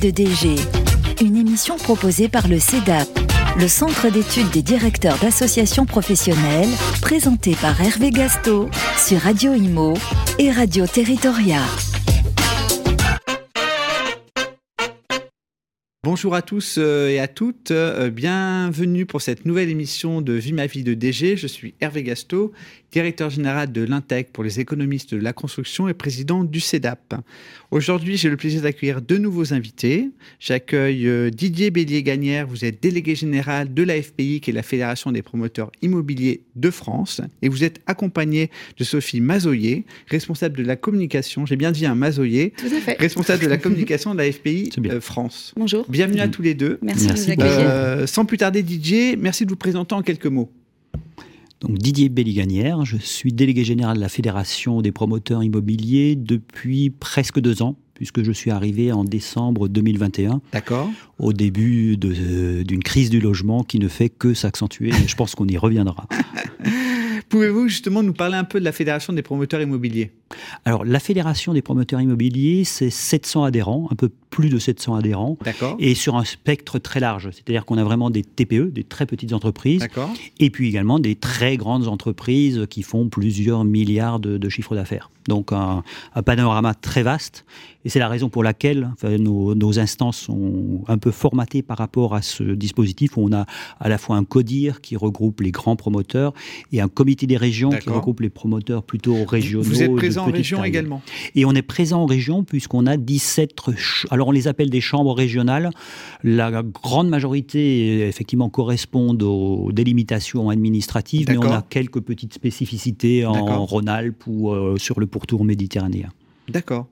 de DG, une émission proposée par le CEDAP, le Centre d'études des directeurs d'associations professionnelles, présenté par Hervé Gasto sur Radio Imo et Radio Territoria. Bonjour à tous euh, et à toutes, euh, bienvenue pour cette nouvelle émission de Vie ma vie de DG. Je suis Hervé Gasto, directeur général de l'Intec pour les économistes de la construction et président du CEDAP. Aujourd'hui, j'ai le plaisir d'accueillir deux nouveaux invités. J'accueille euh, Didier Bélier-Gagnère, vous êtes délégué général de la FPI, qui est la Fédération des promoteurs immobiliers de France, et vous êtes accompagné de Sophie Mazoyer, responsable de la communication, j'ai bien dit un Mazoyer, responsable de la communication de la FPI France. Bonjour. Bienvenue à tous les deux. Merci, de nous accueillir. Euh, sans plus tarder, Didier, merci de vous présenter en quelques mots. Donc Didier Belliganière, je suis délégué général de la Fédération des promoteurs immobiliers depuis presque deux ans, puisque je suis arrivé en décembre 2021. D'accord. Au début d'une crise du logement qui ne fait que s'accentuer. je pense qu'on y reviendra. Pouvez-vous justement nous parler un peu de la Fédération des promoteurs immobiliers? Alors, la Fédération des promoteurs immobiliers, c'est 700 adhérents, un peu plus de 700 adhérents. D'accord. Et sur un spectre très large. C'est-à-dire qu'on a vraiment des TPE, des très petites entreprises. D'accord. Et puis également des très grandes entreprises qui font plusieurs milliards de, de chiffres d'affaires. Donc, un, un, panorama très vaste. Et c'est la raison pour laquelle enfin, nos, nos, instances sont un peu formatées par rapport à ce dispositif où on a à la fois un CODIR qui regroupe les grands promoteurs et un comité des régions qui regroupe les promoteurs plutôt régionaux. Vous êtes présent en région taille. également Et on est présent en région puisqu'on a 17... Alors on les appelle des chambres régionales. La grande majorité, effectivement, correspondent aux délimitations administratives, mais on a quelques petites spécificités en Rhône-Alpes ou euh, sur le pourtour méditerranéen. D'accord.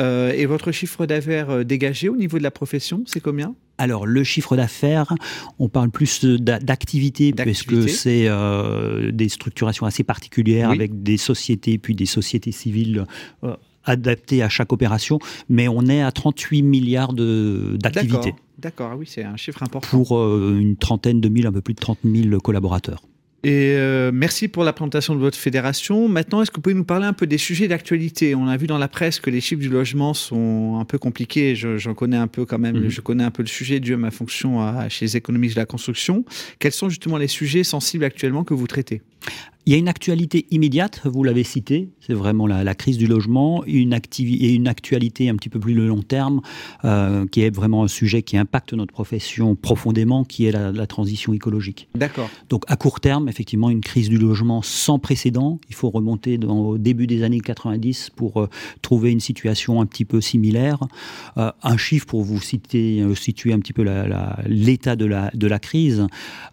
Euh, et votre chiffre d'affaires euh, dégagé au niveau de la profession, c'est combien? Alors, le chiffre d'affaires, on parle plus d'activité, puisque c'est euh, des structurations assez particulières oui. avec des sociétés, puis des sociétés civiles euh, adaptées à chaque opération. Mais on est à 38 milliards d'activités. D'accord, ah oui, c'est un chiffre important. Pour euh, une trentaine de mille, un peu plus de 30 000 collaborateurs. Et euh, merci pour la présentation de votre fédération. Maintenant, est-ce que vous pouvez nous parler un peu des sujets d'actualité? On a vu dans la presse que les chiffres du logement sont un peu compliqués. J'en je, connais un peu quand même. Mmh. Je connais un peu le sujet dû à ma fonction à, chez les économistes de la construction. Quels sont justement les sujets sensibles actuellement que vous traitez? Il y a une actualité immédiate, vous l'avez cité, c'est vraiment la, la, crise du logement, une et une actualité un petit peu plus le long terme, euh, qui est vraiment un sujet qui impacte notre profession profondément, qui est la, la transition écologique. D'accord. Donc à court terme, effectivement, une crise du logement sans précédent. Il faut remonter dans, au début des années 90 pour euh, trouver une situation un petit peu similaire. Euh, un chiffre pour vous citer, situer un petit peu l'état de la, de la crise.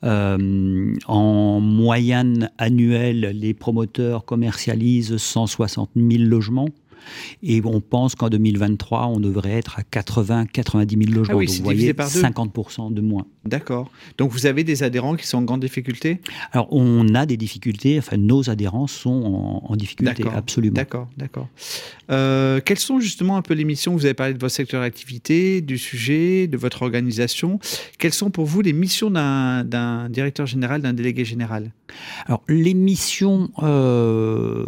En moyenne annuelle, les promoteurs commercialisent 160 000 logements. Et on pense qu'en 2023, on devrait être à 80-90 000 logements. Ah oui, Donc, vous voyez, par 50% de moins. D'accord. Donc vous avez des adhérents qui sont en grande difficulté? Alors on a des difficultés, enfin nos adhérents sont en, en difficulté, absolument. D'accord, d'accord. Euh, quelles sont justement un peu les missions? Vous avez parlé de votre secteur d'activité, du sujet, de votre organisation. Quelles sont pour vous les missions d'un directeur général, d'un délégué général? Alors les missions, euh,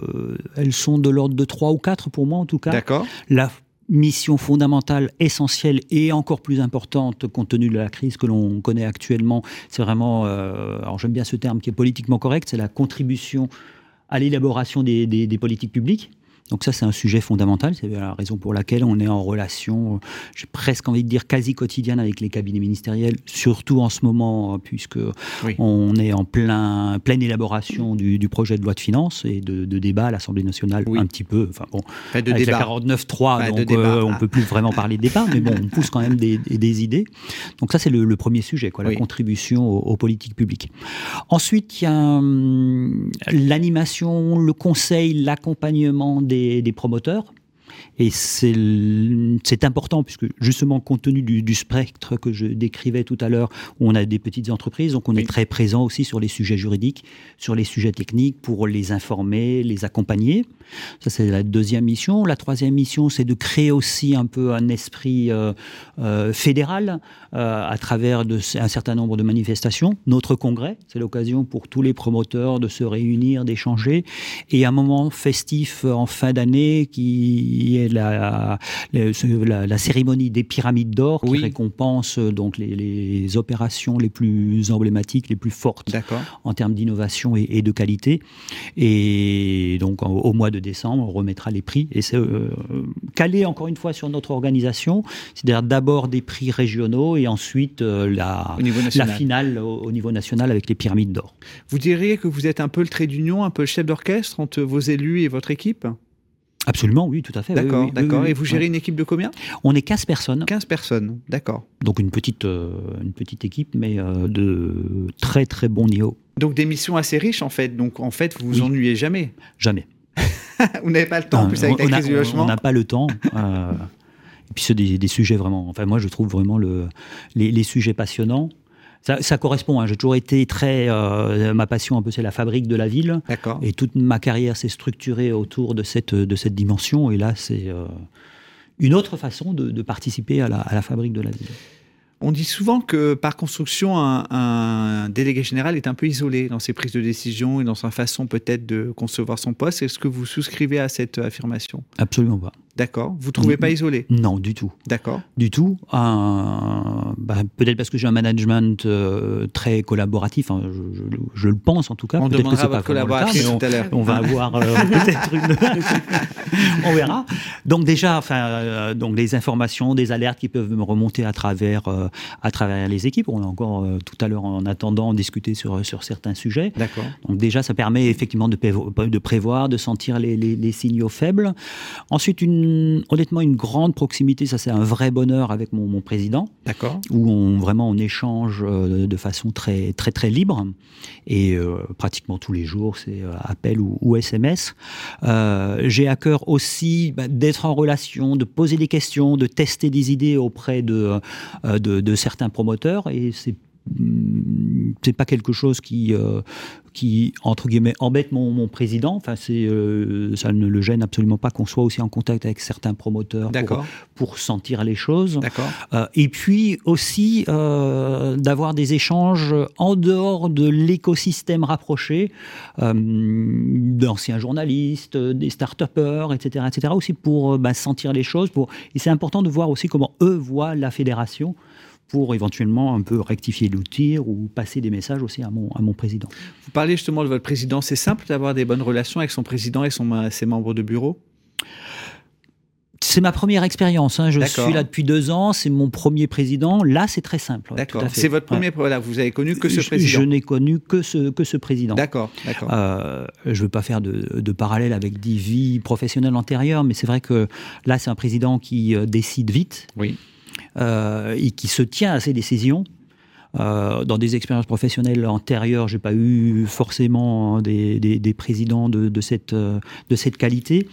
elles sont de l'ordre de 3 ou 4 pour moi en tout cas. D'accord. La mission fondamentale, essentielle et encore plus importante compte tenu de la crise que l'on connaît actuellement, c'est vraiment, euh, alors j'aime bien ce terme qui est politiquement correct, c'est la contribution à l'élaboration des, des, des politiques publiques. Donc ça, c'est un sujet fondamental. C'est la raison pour laquelle on est en relation, j'ai presque envie de dire quasi quotidienne avec les cabinets ministériels, surtout en ce moment, puisque oui. on est en plein, pleine élaboration du, du, projet de loi de finances et de, de débat à l'Assemblée nationale oui. un petit peu. Enfin bon, pas de avec débat. la 49.3, donc euh, on peut plus vraiment parler de débat, mais bon, on pousse quand même des, des idées. Donc ça, c'est le, le, premier sujet, quoi, la contribution aux, aux, politiques publiques. Ensuite, il y a hum, l'animation, le conseil, l'accompagnement des des, promoteurs. Et c'est important, puisque justement, compte tenu du, du, spectre que je décrivais tout à l'heure, où on a des petites entreprises, donc on oui. est très présent aussi sur les sujets juridiques, sur les sujets techniques, pour les informer, les accompagner. Ça, c'est la deuxième mission. La troisième mission, c'est de créer aussi un peu un esprit euh, euh, fédéral euh, à travers de, un certain nombre de manifestations. Notre congrès, c'est l'occasion pour tous les promoteurs de se réunir, d'échanger. Et un moment festif en fin d'année qui y ait la, la, cérémonie des pyramides d'or qui récompense donc les, opérations les plus emblématiques, les plus fortes en termes d'innovation et, de qualité. Et donc au mois de décembre, on remettra les prix. Et c'est calé encore une fois sur notre organisation, c'est-à-dire d'abord des prix régionaux et ensuite la, la finale au, niveau national avec les pyramides d'or. Vous diriez que vous êtes un peu le trait d'union, un peu le chef d'orchestre entre vos élus et votre équipe? Absolument, oui, tout à fait. D'accord, d'accord. et vous gérez une équipe de combien? On est 15 personnes. 15 personnes, d'accord. Donc une petite, euh, une petite équipe, mais euh, de très très bon niveau. Donc des missions assez riches en fait. Donc en fait, vous vous ennuyez jamais Jamais. vous n'avez pas le temps, en plus avec la crise du logement On n'a pas le temps. Euh, et puis c'est des, sujets vraiment. Enfin, moi, je trouve vraiment le, les sujets passionnants. Ça, correspond. Hein. J'ai toujours été très. Euh, ma passion, un peu, c'est la fabrique de la ville. D'accord. Et toute ma carrière s'est structurée autour de cette, de cette dimension. Et là, c'est euh, une autre façon de, participer à la, à la, fabrique de la ville. On dit souvent que par construction, un, délégué général est un peu isolé dans ses prises de décision et dans sa façon peut-être de concevoir son poste. Est-ce que vous souscrivez à cette affirmation? Absolument pas. D'accord. Vous ne trouvez pas isolé? Non, du tout. D'accord. Du tout. bah, Peut-être parce que j'ai un management euh, très collaboratif. Hein, je, le pense en tout cas. On demandera que votre collaboration tout à l'heure. On va avoir euh, peut-être une. on verra. Donc déjà, enfin, euh, donc les informations, des alertes qui peuvent me remonter à travers, à travers les équipes. On a encore tout à l'heure en attendant discuté sur sur certains sujets. D'accord. Donc déjà, ça permet effectivement de, de prévoir, de sentir les, les, les signaux faibles. Ensuite, une honnêtement une grande proximité. Ça, c'est un vrai bonheur avec mon, président. D'accord. Où on vraiment on échange euh, de façon très très très libre et euh, pratiquement tous les jours, c'est euh, appel ou, SMS. J'ai à cœur aussi bah, d'être en relation, de poser des questions, de tester des idées auprès de, de, de certains promoteurs et c'est c'est pas quelque chose qui, euh, qui entre guillemets embête mon, président. Enfin, c'est euh, ça ne le gêne absolument pas qu'on soit aussi en contact avec certains promoteurs pour, pour, sentir les choses. Euh, et puis aussi d'avoir des échanges en dehors de l'écosystème rapproché d'anciens journalistes, des start-upers, etc., etc. Aussi pour bah, sentir les choses. Pour et c'est important de voir aussi comment eux voient la fédération pour éventuellement un peu rectifier l'outil ou passer des messages aussi à mon, à mon président. Vous parlez justement de votre président. C'est simple d'avoir des bonnes relations avec son président et son, ses membres de bureau? C'est ma première expérience. Hein. Je suis là depuis deux ans. C'est mon premier président. Là, c'est très simple. D'accord. C'est votre premier. Voilà, vous avez connu que ce président. Je, n'ai connu que ce que ce président. D'accord. D'accord. Euh, je ne veux pas faire de, de, parallèle avec des vies professionnelles antérieures, mais c'est vrai que là, c'est un président qui euh, décide vite. Oui. Euh, et qui se tient à ses décisions. Euh, dans des expériences professionnelles antérieures, j'ai pas eu forcément des, présidents de, cette, qualité.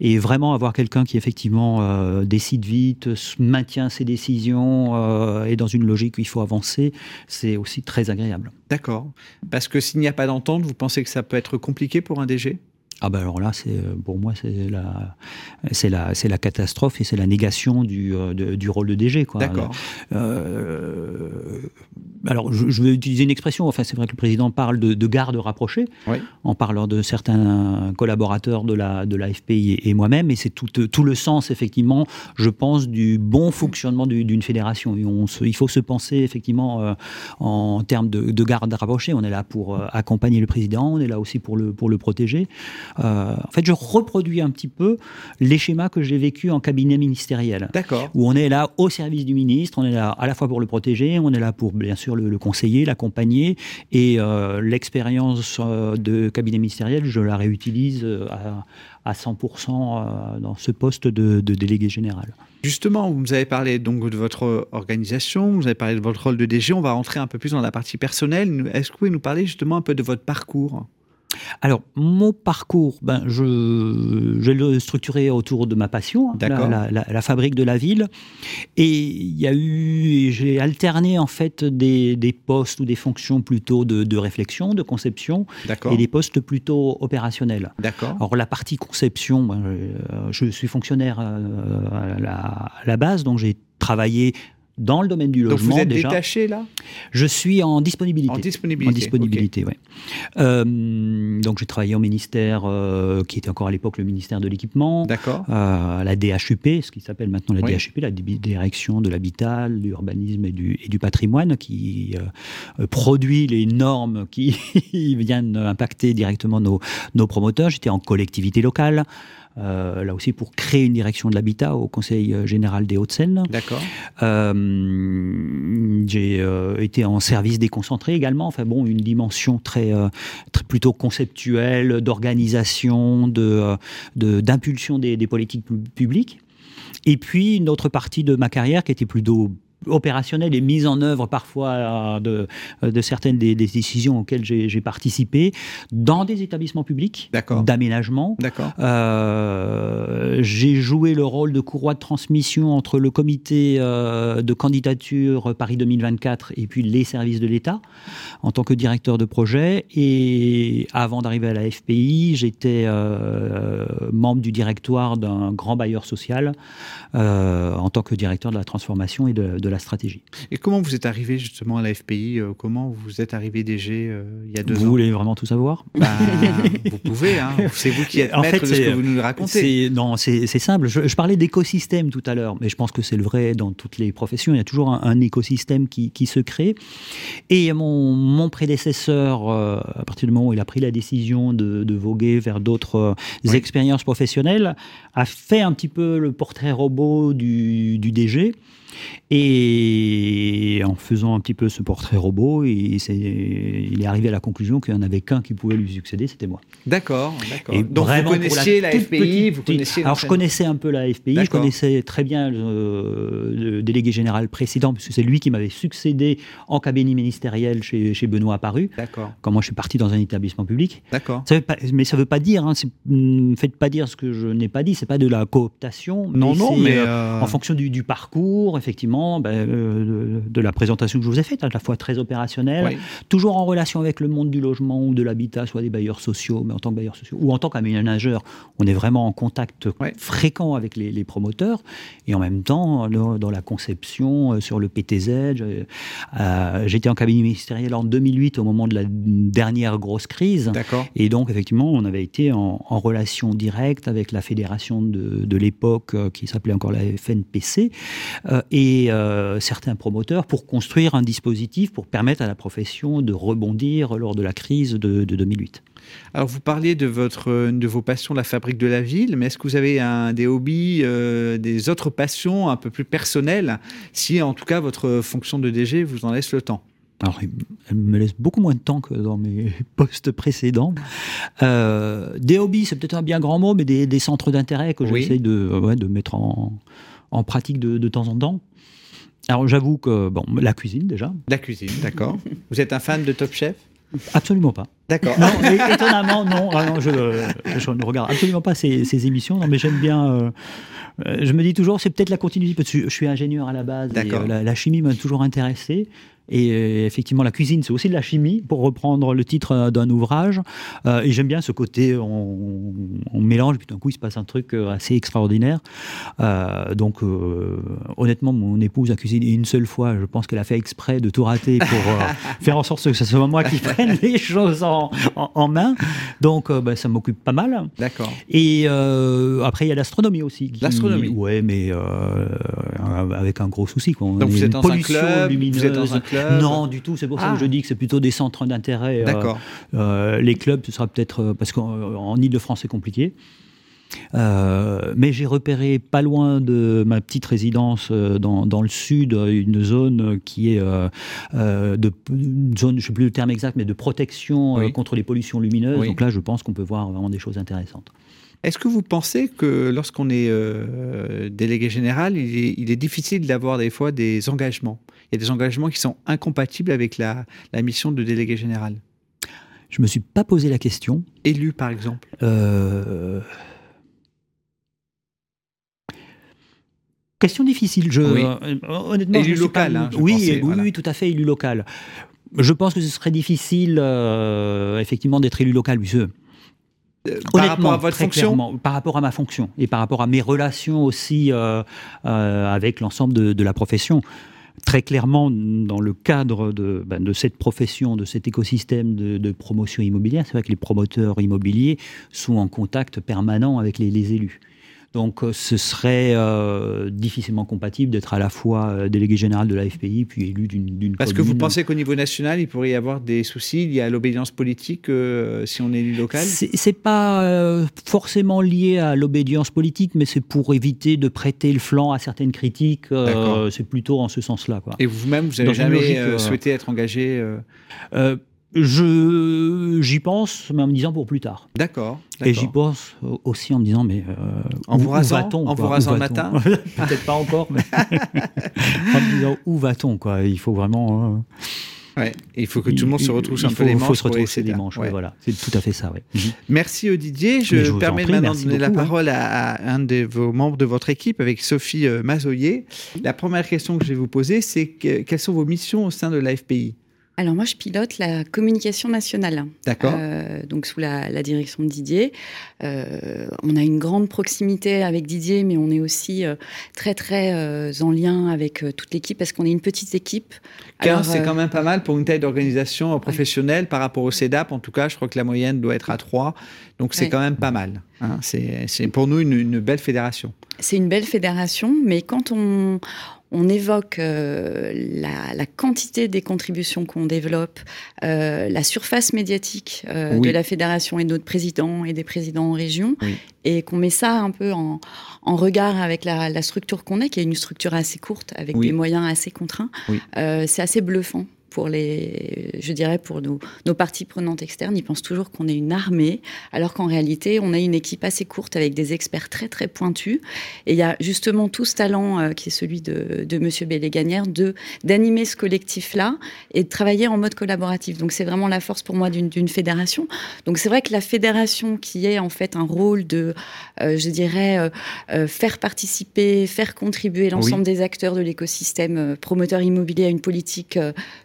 Et vraiment avoir quelqu'un qui effectivement décide vite, maintient ses décisions et dans une logique où il faut avancer, c'est aussi très agréable. D'accord. Parce que s'il n'y a pas d'entente, vous pensez que ça peut être compliqué pour un DG ah ben alors là, c'est euh, pour moi c'est la c'est la c'est la catastrophe et c'est la négation du, euh, du rôle de DG quoi. D'accord. Euh, alors je, vais utiliser une expression. Enfin c'est vrai que le président parle de, de garde rapprochée en parlant de certains collaborateurs de la de l'AFPI et, moi-même et c'est tout tout le sens effectivement, je pense, du bon fonctionnement d'une fédération. Et on il faut se penser effectivement en termes de, de garde rapprochée. On est là pour accompagner le président, on est là aussi pour le pour le protéger. Euh, en fait, je reproduis un petit peu les schémas que j'ai vécu en cabinet ministériel. D'accord. Où on est là au service du ministre, on est là à la fois pour le protéger, on est là pour bien sûr le, conseiller, l'accompagner. Et euh, l'expérience euh, de cabinet ministériel, je la réutilise à, à 100% dans ce poste de, de, délégué général. Justement, vous nous avez parlé donc de votre organisation, vous avez parlé de votre rôle de DG, on va rentrer un peu plus dans la partie personnelle. Est-ce que vous pouvez nous parler justement un peu de votre parcours? Alors, mon parcours, ben, je, je l'ai structuré autour de ma passion, hein, la, la, fabrique de la ville. Et il y a eu, j'ai alterné en fait des, des, postes ou des fonctions plutôt de, de réflexion, de conception, et des postes plutôt opérationnels. D'accord. Alors, la partie conception, ben, je, suis fonctionnaire euh, à, la, à la base, donc j'ai travaillé dans le domaine du logement. Donc vous êtes déjà. détaché là Je suis en disponibilité. En disponibilité. En disponibilité, oui. Euh, donc j'ai travaillé au ministère euh, qui était encore à l'époque le ministère de l'équipement. D'accord. Euh, la DHUP, ce qui s'appelle maintenant la DHUP, la direction de l'habitat, de l'urbanisme et du, et du, patrimoine, qui euh, produit les normes qui viennent impacter directement nos, nos promoteurs. J'étais en collectivité locale. Euh, là aussi pour créer une direction de l'habitat au Conseil euh, général des Hauts-de-Seine. D'accord. Euh, j'ai été en service déconcentré également. Enfin bon, une dimension très, très plutôt conceptuelle, d'organisation, de, d'impulsion des, des politiques publiques. Et puis une autre partie de ma carrière qui était plutôt opérationnelle et mise en œuvre parfois euh, de, euh, de certaines des, décisions auxquelles j'ai participé dans des établissements publics d'aménagement. Euh, j'ai joué le rôle de courroie de transmission entre le comité euh, de candidature Paris 2024 et puis les services de l'État en tant que directeur de projet. Et avant d'arriver à la FPI, j'étais membre du directoire d'un grand bailleur social en tant que directeur de la transformation et de, de la stratégie. Et comment vous êtes arrivé justement à la FPI euh, Comment vous êtes arrivé DG euh, il y a deux vous ans Vous voulez vraiment tout savoir? Bah, Vous pouvez, hein. c'est vous qui êtes en maître fait, de ce que vous nous racontez. Non, c'est simple. Je, parlais d'écosystème tout à l'heure, mais je pense que c'est le vrai dans toutes les professions. Il y a toujours un, écosystème qui, qui, se crée. Et mon, mon prédécesseur, euh, à partir du moment où il a pris la décision de, de voguer vers d'autres expériences professionnelles, a fait un petit peu le portrait robot du, du DG. Et en faisant un petit peu ce portrait robot, il, est, il est arrivé à la conclusion qu'il n'y en avait qu'un qui pouvait lui succéder, c'était moi. D'accord, d'accord. Donc vous connaissiez la, FPI, vous connaissiez Alors je connaissais un peu la FPI, je connaissais très bien le, délégué général précédent, puisque c'est lui qui m'avait succédé en cabinet ministériel chez, chez Benoît Apparu. D'accord. Quand moi je suis parti dans un établissement public. D'accord. Mais ça ne veut pas dire, hein, ne faites pas dire ce que je n'ai pas dit, c'est pas de la cooptation. Non, non, mais. Euh, euh, en fonction du, du parcours, effectivement, ben, euh, de, la présentation que je vous ai faite, à la fois très opérationnelle, toujours en relation avec le monde du logement ou de l'habitat, soit des bailleurs sociaux, mais en tant que bailleurs sociaux, ou en tant qu'aménageur, on est vraiment en contact fréquent avec les, promoteurs, et en même temps, dans, la conception, euh, sur le PTZ, euh, j'étais en cabinet ministériel en 2008, au moment de la dernière grosse crise, et donc effectivement, on avait été en, relation directe avec la fédération de, de l'époque, qui s'appelait encore la FNPC, et euh, certains promoteurs pour construire un dispositif pour permettre à la profession de rebondir lors de la crise de, 2008. Alors vous parliez de, votre, de vos passions, la fabrique de la ville, mais est-ce que vous avez un, des hobbies, euh, des autres passions un peu plus personnelles, si en tout cas votre fonction de DG vous en laisse le temps alors, elle me laisse beaucoup moins de temps que dans mes postes précédents. Euh, des hobbies, c'est peut-être un bien grand mot, mais des, centres d'intérêt que j'essaie de, de mettre en, en pratique de, de, temps en temps. Alors j'avoue que, bon, la cuisine déjà. La cuisine, d'accord. Vous êtes un fan de Top Chef? Absolument pas. D'accord. étonnamment, non. Ah je, ne regarde absolument pas ces, émissions, non, mais j'aime bien. Euh, euh, je me dis toujours, c'est peut-être la continuité, parce que je suis ingénieur à la base. Et, euh, la, la, chimie m'a toujours intéressé. Et euh, effectivement, la cuisine, c'est aussi de la chimie, pour reprendre le titre euh, d'un ouvrage. Euh, et j'aime bien ce côté, on, mélange, puis d'un coup, il se passe un truc assez extraordinaire. donc, honnêtement, mon épouse a cuisiné une seule fois. Je pense qu'elle a fait exprès de tout rater pour faire en sorte que ce soit moi qui prenne les choses en, en, main. Donc, bah, ça m'occupe pas mal. D'accord. Et après, il y a l'astronomie aussi. L'astronomie Ouais, mais avec un gros souci. Quoi. donc, vous êtes dans un club, vous êtes dans un club non, du tout. C'est pour ça que je ah. dis que c'est plutôt des centres d'intérêt. Euh, D'accord. Euh, les clubs, ce sera peut-être euh, parce qu'en Ile-de-France, c'est compliqué. mais j'ai repéré pas loin de ma petite résidence dans, le sud une zone qui est de une zone, je sais plus le terme exact, mais de protection contre les pollutions lumineuses. Donc là, je pense qu'on peut voir vraiment des choses intéressantes. Est-ce que vous pensez que lorsqu'on est euh, délégué général, il est, difficile d'avoir des fois des engagements? Il y a des engagements qui sont incompatibles avec la, mission de délégué général? Je ne me suis pas posé la question. Élu, par exemple euh, Question difficile. Je, euh, honnêtement, élu local. Hein, oui, oui, tout à fait, élu local. Je pense que ce serait difficile, effectivement, d'être élu local, euh, par rapport à votre fonction Par rapport à ma fonction et par rapport à mes relations aussi euh, euh, avec l'ensemble de, la profession. très clairement, dans le cadre de, ben, de, cette profession, de cet écosystème de, promotion immobilière, c'est vrai que les promoteurs immobiliers sont en contact permanent avec les élus. Donc euh, ce serait euh, difficilement compatible d'être à la fois euh, délégué général de la FPI puis élu d'une commune. Parce que vous pensez qu'au niveau national, il pourrait y avoir des soucis liés à l'obédience politique si on est élu local? C'est pas forcément lié à l'obédience politique, mais c'est pour éviter de prêter le flanc à certaines critiques. c'est plutôt en ce sens-là. Et vous-même, vous n'avez jamais souhaité être engagé je j'y pense, mais en me disant pour plus tard. D'accord. Et j'y pense aussi en me disant, mais euh, en vous rasant, en vous rasant le matin, peut-être pas encore, mais en me disant où va-t-on quoi Il faut vraiment. Euh, ouais, il faut que tout le monde se retrouve un peu les manches. Il faut se retrousser les manches. Voilà, c'est tout à fait ça. Mhm. Merci Didier. Je, je permets maintenant de donner la hein. parole à, un de vos membres de votre équipe, avec Sophie euh, Mazoyer. La première question que je vais vous poser, c'est quelles sont vos missions au sein de l'AFPI? Alors moi, je pilote la communication nationale. D'accord. Euh, donc sous la, direction de Didier. Euh, on a une grande proximité avec Didier, mais on est aussi euh, très très en lien avec toute l'équipe parce qu'on est une petite équipe. 15, c'est quand même pas mal pour une taille d'organisation professionnelle par rapport au CEDAP. En tout cas, je crois que la moyenne doit être à 3. Donc c'est quand même pas mal. Hein. C'est pour nous une belle fédération. C'est une belle fédération, mais quand on on évoque euh, la, quantité des contributions qu'on développe, euh, la surface médiatique euh, de la fédération et de notre président et des présidents en région, et qu'on met ça un peu en, regard avec la, structure qu'on est, qui est une structure assez courte, avec des moyens assez contraints, c'est assez bluffant pour les, je dirais pour nos, nos parties prenantes externes, ils pensent toujours qu'on est une armée, alors qu'en réalité, on a une équipe assez courte avec des experts très très pointus. Et il y a justement tout ce talent euh, qui est celui de, de Monsieur Belléganière de d'animer ce collectif-là et de travailler en mode collaboratif. Donc c'est vraiment la force pour moi d'une fédération. Donc c'est vrai que la fédération qui est en fait un rôle de, euh, je dirais, euh, faire participer, faire contribuer l'ensemble des acteurs de l'écosystème promoteur immobilier à une politique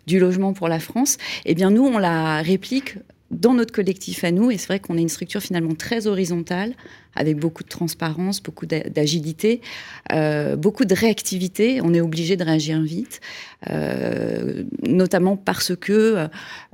du du logement pour la France, eh bien nous, on la réplique dans notre collectif à nous. Et c'est vrai qu'on est une structure finalement très horizontale, avec beaucoup de transparence, beaucoup d'agilité, euh, beaucoup de réactivité. On est obligé de réagir vite, euh, notamment parce que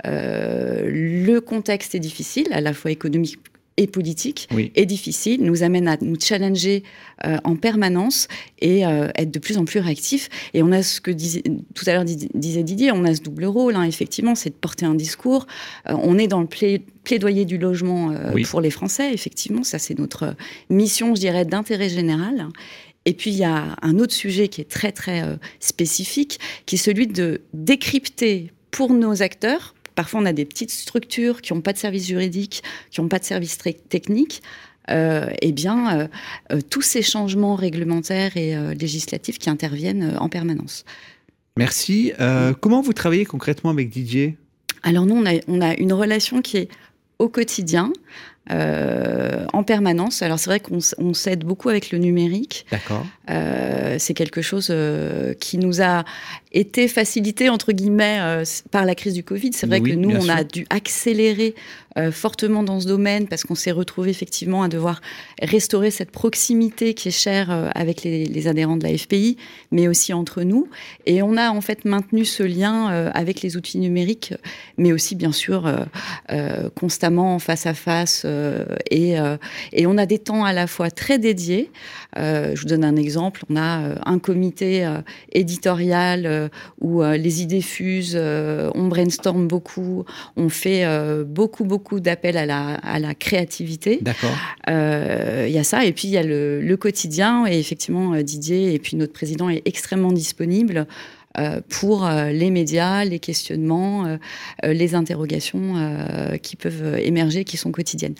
euh, le contexte est difficile, à la fois économique et politique est difficile, nous amène à nous challenger euh, en permanence et euh, être de plus en plus réactif. Et on a ce que disait, tout à l'heure disait Didier, on a ce double rôle, hein, effectivement, c'est de porter un discours. Euh, on est dans le plaidoyer du logement pour les Français, effectivement, ça c'est notre mission, je dirais, d'intérêt général. Et puis il y a un autre sujet qui est très très spécifique, qui est celui de décrypter pour nos acteurs, Parfois, on a des petites structures qui n'ont pas de service juridique, qui n'ont pas de service technique. Euh, eh bien, euh, euh, tous ces changements réglementaires et législatifs qui interviennent en permanence. Merci. comment vous travaillez concrètement avec Didier? Alors nous, on a, on a, une relation qui est au quotidien. en permanence. Alors c'est vrai qu'on s'aide beaucoup avec le numérique. D'accord. C'est quelque chose qui nous a été facilité entre guillemets euh, par la crise du Covid. C'est vrai que nous, on a dû accélérer euh, fortement dans ce domaine parce qu'on s'est retrouvé effectivement à devoir restaurer cette proximité qui est chère euh, avec les, adhérents de la FPI, mais aussi entre nous. Et on a en fait maintenu ce lien avec les outils numériques, mais aussi bien sûr constamment face à face. et, et on a des temps à la fois très dédiés. je vous donne un exemple. On a un comité éditorial euh, où euh, les idées fusent, euh, on brainstorm beaucoup, on fait beaucoup, beaucoup d'appels à la, à la créativité. D'accord. Il y a ça, et puis il y a le, le, quotidien, et effectivement, Didier et puis notre président est extrêmement disponible. Pour les médias, les questionnements, les interrogations qui peuvent émerger, qui sont quotidiennes.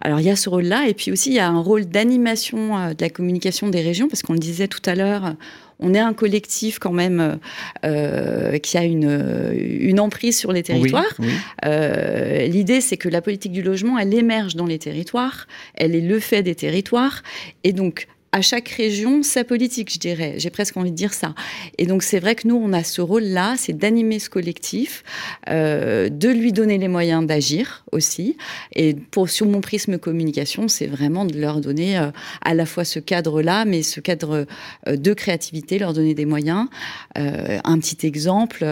Alors il y a ce rôle-là, et puis aussi il y a un rôle d'animation de la communication des régions, parce qu'on le disait tout à l'heure, on est un collectif quand même euh, qui a une, une emprise sur les territoires. Euh, l'idée, c'est que la politique du logement, elle émerge dans les territoires, elle est le fait des territoires, et donc à chaque région sa politique, je dirais. J'ai presque envie de dire ça. Et donc c'est vrai que nous, on a ce rôle-là, c'est d'animer ce collectif, euh, de lui donner les moyens d'agir aussi. Et pour sur mon prisme communication, c'est vraiment de leur donner euh, à la fois ce cadre-là, mais ce cadre euh, de créativité, leur donner des moyens. Un petit exemple,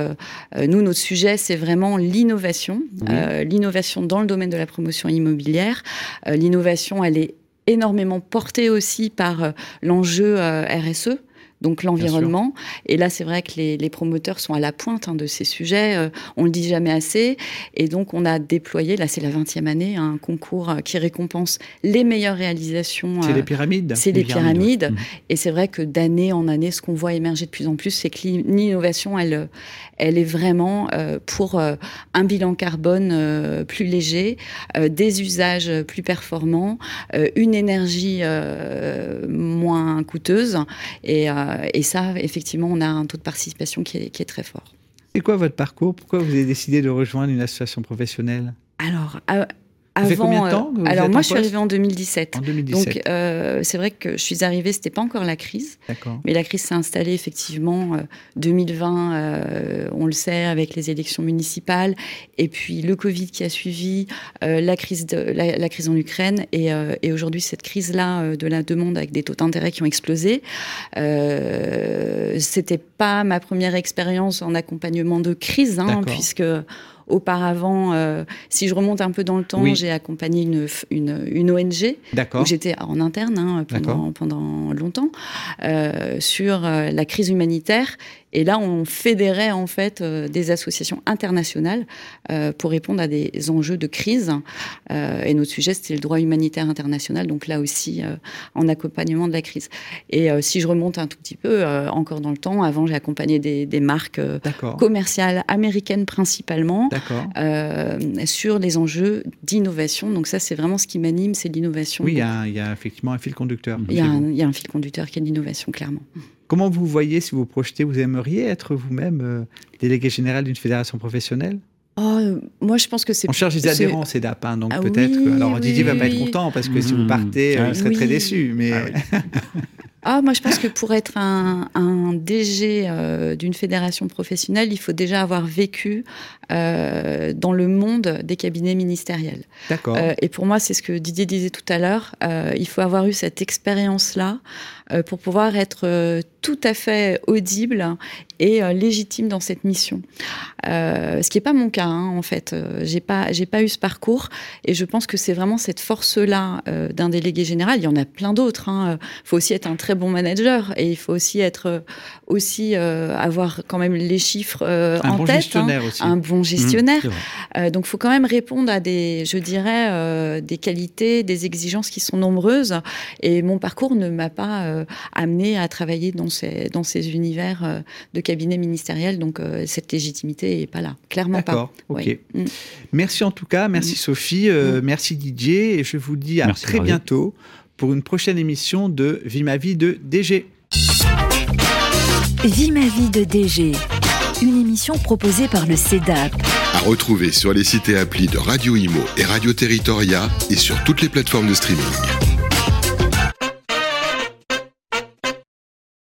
nous, notre sujet, c'est vraiment l'innovation, l'innovation dans le domaine de la promotion immobilière. l'innovation, elle est énormément portée aussi par l'enjeu RSE donc l'environnement. Et là, c'est vrai que les, promoteurs sont à la pointe hein, de ces sujets. Euh, on le dit jamais assez. Et donc, on a déployé, là, c'est la 20e année, un concours euh, qui récompense les meilleures réalisations. C'est les euh, pyramides. C'est les pyramides. Mmh. Et c'est vrai que d'année en année, ce qu'on voit émerger de plus en plus, c'est que l'innovation, elle, elle est vraiment pour un bilan carbone plus léger, des usages plus performants, une énergie moins coûteuse. Et, euh, et ça, effectivement, on a un taux de participation qui est, très fort. C'est quoi votre parcours? Pourquoi vous avez décidé de rejoindre une association professionnelle? Alors, avant, fait combien de temps euh, Alors moi, je suis arrivée en 2017. En 2017. Donc euh, c'est vrai que je suis arrivée, c'était pas encore la crise. D'accord. Mais la crise s'est installée effectivement euh, 2020. Euh, on le sait avec les élections municipales et puis le Covid qui a suivi, la crise de la, la, crise en Ukraine et, et aujourd'hui cette crise là de la demande avec des taux d'intérêt qui ont explosé. c'était pas ma première expérience en accompagnement de crise, hein, puisque Auparavant, euh, si je remonte un peu dans le temps, j'ai accompagné une, une, une ONG. J'étais en interne hein, pendant, pendant longtemps euh, sur euh, la crise humanitaire et là, on fédérait en fait euh, des associations internationales euh, pour répondre à des enjeux de crise. Euh, et notre sujet, c'était le droit humanitaire international, donc là aussi en accompagnement de la crise. Et si je remonte un tout petit peu encore dans le temps, avant, j'ai accompagné des, marques commerciales américaines principalement sur les enjeux d'innovation. Donc ça, c'est vraiment ce qui m'anime, c'est l'innovation. Oui, il y, y, a effectivement un fil conducteur. Il y, y, a un fil conducteur qui est l'innovation, clairement. Comment vous voyez, si vous projetez, vous aimeriez être vous-même euh, délégué général d'une fédération professionnelle? Oh, moi, je pense que c'est. On cherche des adhérents, c'est DAP, hein, donc ah peut-être. alors Didier ne va pas être content parce que si vous mmh. partez, euh, il serait très déçu. Mais ah, ah, moi, je pense que pour être un, DG euh, d'une fédération professionnelle, il faut déjà avoir vécu dans le monde des cabinets ministériels. D'accord. et pour moi, c'est ce que Didier disait tout à l'heure. il faut avoir eu cette expérience-là euh, pour pouvoir être euh, tout à fait audible et euh, légitime dans cette mission. ce qui n'est pas mon cas, hein, en fait. j'ai pas, j'ai pas eu ce parcours et je pense que c'est vraiment cette force-là d'un délégué général. Il y en a plein d'autres. Il hein. faut aussi être un très bon manager et il faut aussi être aussi avoir quand même les chiffres un en bon tête. Gestionnaire aussi. Un bon mmh, gestionnaire. donc, il faut quand même répondre à des, je dirais, des qualités, des exigences qui sont nombreuses. Et mon parcours ne m'a pas euh, amené à travailler dans ces, dans ces univers euh, de cabinet ministériel. Donc euh, cette légitimité n'est pas là, clairement pas. D'accord, ok. Mm. Merci en tout cas, merci mm. Sophie, mm. merci Didier, et je vous dis à très bientôt pour une prochaine émission de Vie ma vie de DG. Vie ma vie de DG, une émission proposée par le CEDAP. À retrouver sur les sites et applis de Radio Imo et Radio Territoria et sur toutes les plateformes de streaming.